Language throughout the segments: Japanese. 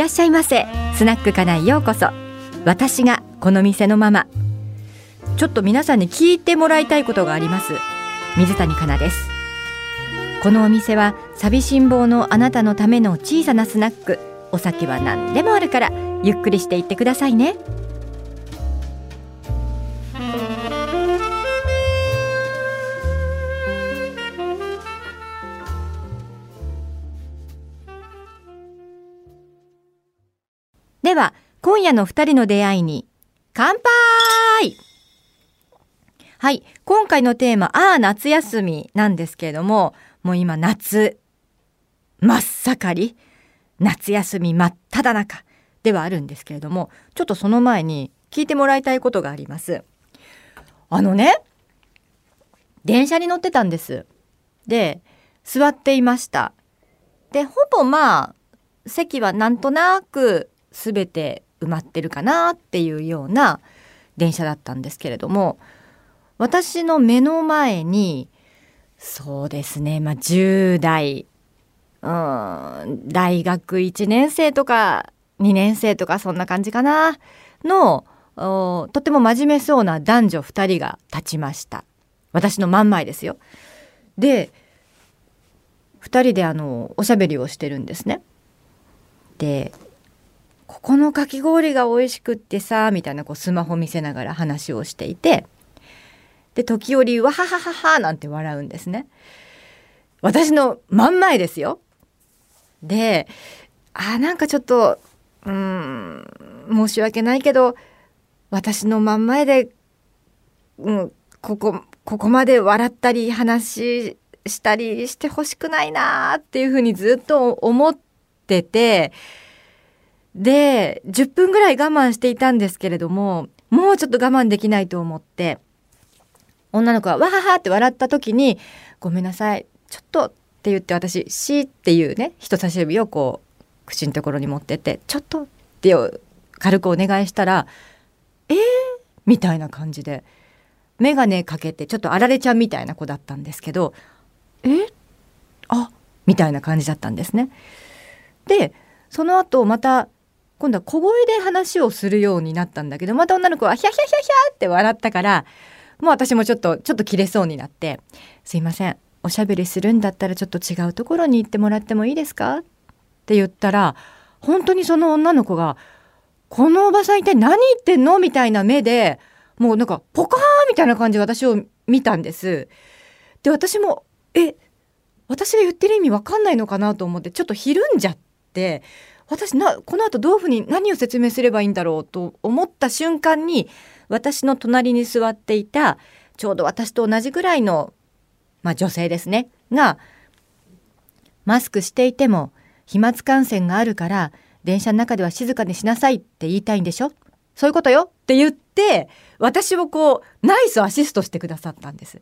いらっしゃいませ。スナックかなようこそ。私がこの店のママ。ちょっと皆さんに聞いてもらいたいことがあります。水谷香奈です。このお店は寂しん坊のあなたのための小さなスナック。お酒は何でもあるからゆっくりしていってくださいね。では今夜の二人の出会いに乾杯！はい今回のテーマああ夏休みなんですけれどももう今夏真っ盛り。夏休み真っ只中ではあるんですけれどもちょっとその前に聞いてもらいたいことがあります。あのね電車に乗ってたんです。で座っていました。でほぼまあ席はなんとなく全て埋まってるかなっていうような電車だったんですけれども私の目の前にそうですねまあ10代うん大学1年生とか2年生とかそんな感じかなのとても真面目そうな男女2人が立ちました。私の真ん前ですよ。で2人であのおしゃべりをしてるんですね。でここのかき氷が美味しくってさみたいなこうスマホ見せながら話をしていてで時折わははははなんて笑うんですね。私の真ん前ですよ。であなんかちょっとうん申し訳ないけど私の真ん前で、うん、ここここまで笑ったり話したりしてほしくないなっていうふうにずっと思っててで10分ぐらい我慢していたんですけれどももうちょっと我慢できないと思って女の子がわははって笑った時に「ごめんなさいちょっと」って言って私「し」っていうね人差し指をこう口のところに持ってって「ちょっと」って軽くお願いしたら「えー?」みたいな感じで眼鏡かけてちょっとあられちゃんみたいな子だったんですけど「え？あ？みたいな感じだったんですね。でその後また今度は小声で話をするようになったんだけどまた女の子はヒャヒャヒャヒャって笑ったからもう私もちょっとちょっと切れそうになって「すいませんおしゃべりするんだったらちょっと違うところに行ってもらってもいいですか?」って言ったら本当にその女の子が「このおばさん一体何言ってんの?」みたいな目でもうなんかポカーンみたいな感じで私を見たんです。で私もえ私が言ってる意味わかんないのかなと思ってちょっとひるんじゃって私なこの後どういうふうに何を説明すればいいんだろうと思った瞬間に私の隣に座っていたちょうど私と同じぐらいの、まあ、女性ですねがマスクしていても飛沫感染があるから電車の中では静かにしなさいって言いたいんでしょ？そういうことよ？って言って私をこうナイスアシストしてくださったんです。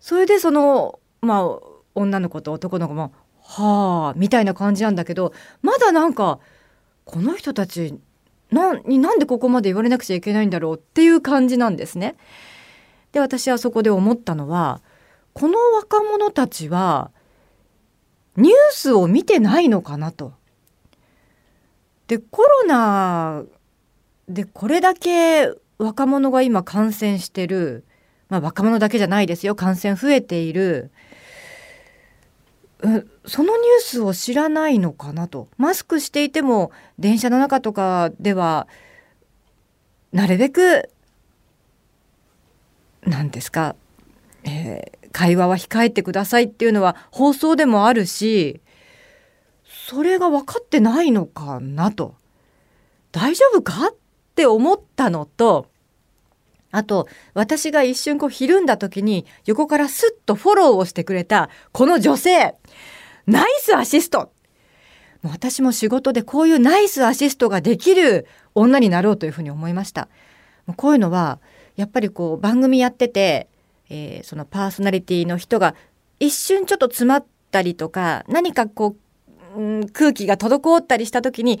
それでそのまあ女の子と男の子もはあみたいな感じなんだけどまだなんかこの人たちなになんでここまで言われなくちゃいけないんだろうっていう感じなんですね。で私はそこで思ったのはこの若者たちはニュースを見てないのかなと。でコロナでこれだけ若者が今感染してる、まあ、若者だけじゃないですよ感染増えているそのニュースを知らないのかなと。マスクしていても電車の中とかではなるべく何ですか、えー、会話は控えてくださいっていうのは放送でもあるしそれが分かってないのかなと。大丈夫かって思ったのとあと私が一瞬こうひるんだ時に横からスッとフォローをしてくれたこの女性。ナイスアシスト。私も仕事でこういうナイスアシストができる女になろうというふうに思いました。こういうのはやっぱりこう番組やってて、えー、そのパーソナリティの人が一瞬ちょっと詰まったりとか何かこう、うん、空気が滞ったりした時に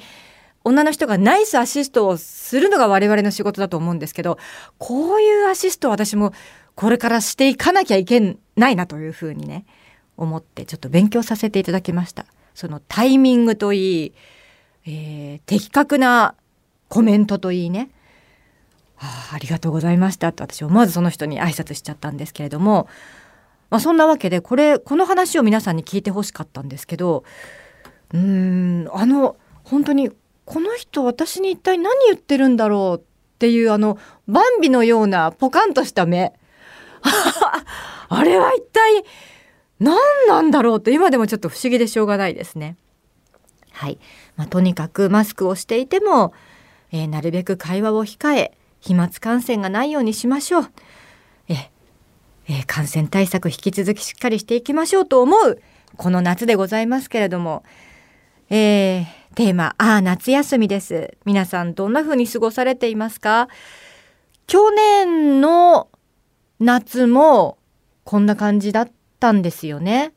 女の人がナイスアシストをするのが我々の仕事だと思うんですけどこういうアシストを私もこれからしていかなきゃいけないなというふうにね思ってちょっと勉強させていただきました。そのタイミングといい、えー、的確なコメントといいねあありがとうございましたと私思わずその人に挨拶しちゃったんですけれども、まあ、そんなわけでこれこの話を皆さんに聞いてほしかったんですけどうーんあの本当にこの人私に一体何言ってるんだろうっていうあのバンビのようなポカンとした目 あれは一体何なんだろうって今でもちょっと不思議でしょうがないですね。はい、まあ、とにかくマスクをしていても、えー、なるべく会話を控え飛沫感染がないようにしましょう。ええー、感染対策引き続きしっかりしていきましょうと思うこの夏でございますけれども、えー、テーマ、ああ、夏休みです。皆さんどんな風に過ごされていますか？去年の夏もこんな感じだったんですよね。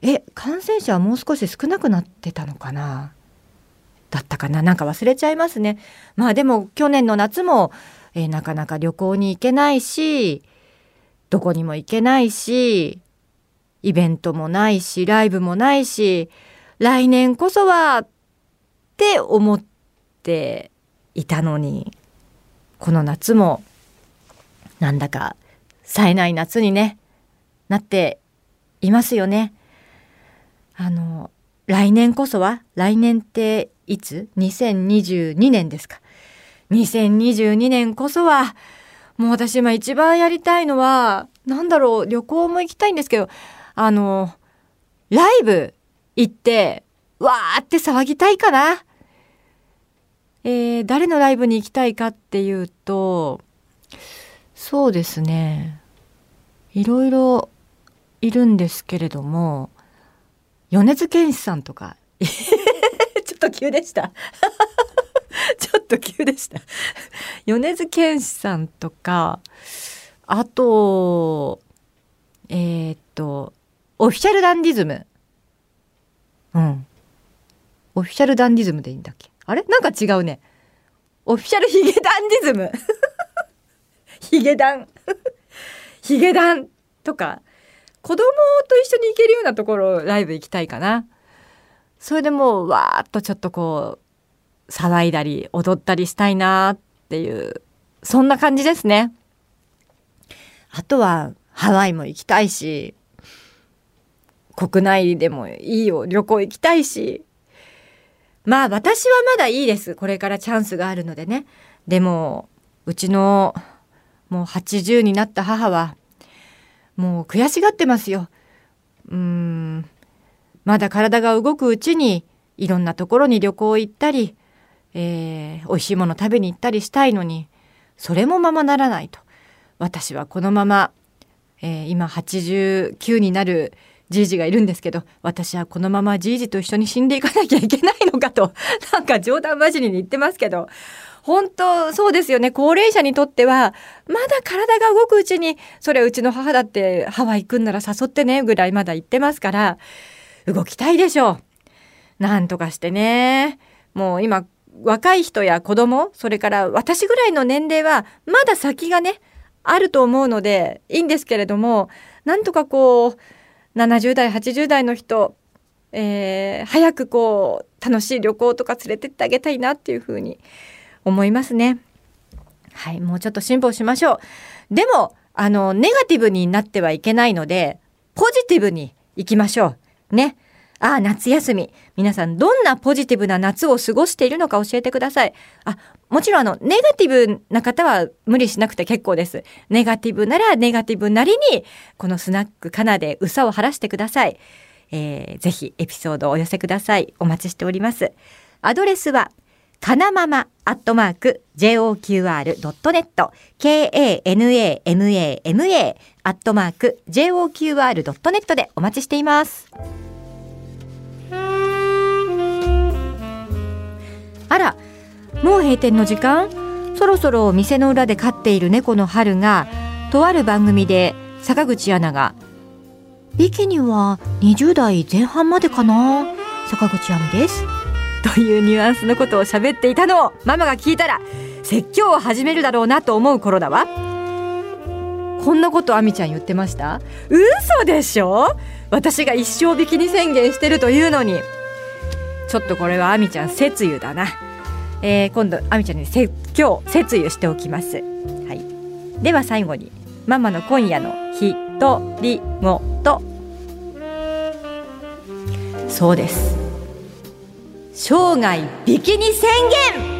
え、感染者はもう少し少なくなってたのかな？だったかな？なんか忘れちゃいますね。まあでも去年の夏も、えー、なかなか旅行に行けないし、どこにも行けないし、イベントもないし、ライブもないし、来年こそはって思っていたのに、この夏もなんだか冴えない夏にね、なっていますよね。あの、来年こそは、来年っていつ ?2022 年ですか。2022年こそは、もう私今一番やりたいのは、なんだろう、旅行も行きたいんですけど、あの、ライブ行って、わーって騒ぎたいかな。えー、誰のライブに行きたいかっていうと、そうですね。いろいろいるんですけれども、米津玄師さんとか、ちょっと急でした。ちょっと急でした。米津玄師さんとか、あと、えー、っと、オフィシャルダンディズム。うん。オフィシャルダンディズムでいいんだっけ？あれ？なんか違うね。オフィシャルヒゲダンディズム。ヒゲダン。ヒゲダンとか、子供と一緒に行けるようなところライブ行きたいかな。それでもうわーっとちょっとこう騒いだり踊ったりしたいなっていうそんな感じですね。あとはハワイも行きたいし国内でもいいよ旅行行きたいしまあ私はまだいいです。これからチャンスがあるのでね。でもうちのもう80になった母はもう悔しがってますよ。うーん。まだ体が動くうちにいろんなところに旅行行ったり、えー、美味しいもの食べに行ったりしたいのにそれもままならないと。私はこのまま、えー、今89になるじいじがいるんですけど私はこのままじいじと一緒に死んでいかなきゃいけないのかと なんか冗談交じりに言ってますけど本当そうですよね高齢者にとってはまだ体が動くうちにそれうちの母だってハワイ行くんなら誘ってねぐらいまだ言ってますから動きたいでしょう。なんとかしてねもう今若い人や子供それから私ぐらいの年齢はまだ先がねあると思うのでいいんですけれどもなんとかこう70代80代の人、えー、早くこう楽しい旅行とか連れてってあげたいなっていうふうに思いますね。はい、もうちょっと辛抱しましょう。でも、あの、ネガティブになってはいけないので、ポジティブに行きましょう。ね。ああ、夏休み。皆さん、どんなポジティブな夏を過ごしているのか教えてください。あ、もちろん、あの、ネガティブな方は無理しなくて結構です。ネガティブなら、ネガティブなりに、このスナックかなでうさを晴らしてください。えー、ぜひ、エピソードをお寄せください。お待ちしております。アドレスは、かなままアットマーク JOQR.net KANAMAMA アットマーク JOQR.net でお待ちしています。あら、もう閉店の時間？そろそろ店の裏で飼っている猫の春がとある番組で坂口アナがビキニは20代前半までかな？坂口亜美です。というニュアンスのことを喋っていたのをママが聞いたら説教を始めるだろうなと思う頃だわこんなことあみちゃん言ってました？嘘でしょ？私が一生ビキニ宣言してるというのに。ちょっとこれはあみちゃん節油だな、えー、今度あみちゃんに説教節油しておきます。はい。では最後にママの今夜のひとりごとそうです。生涯ビキニ宣言。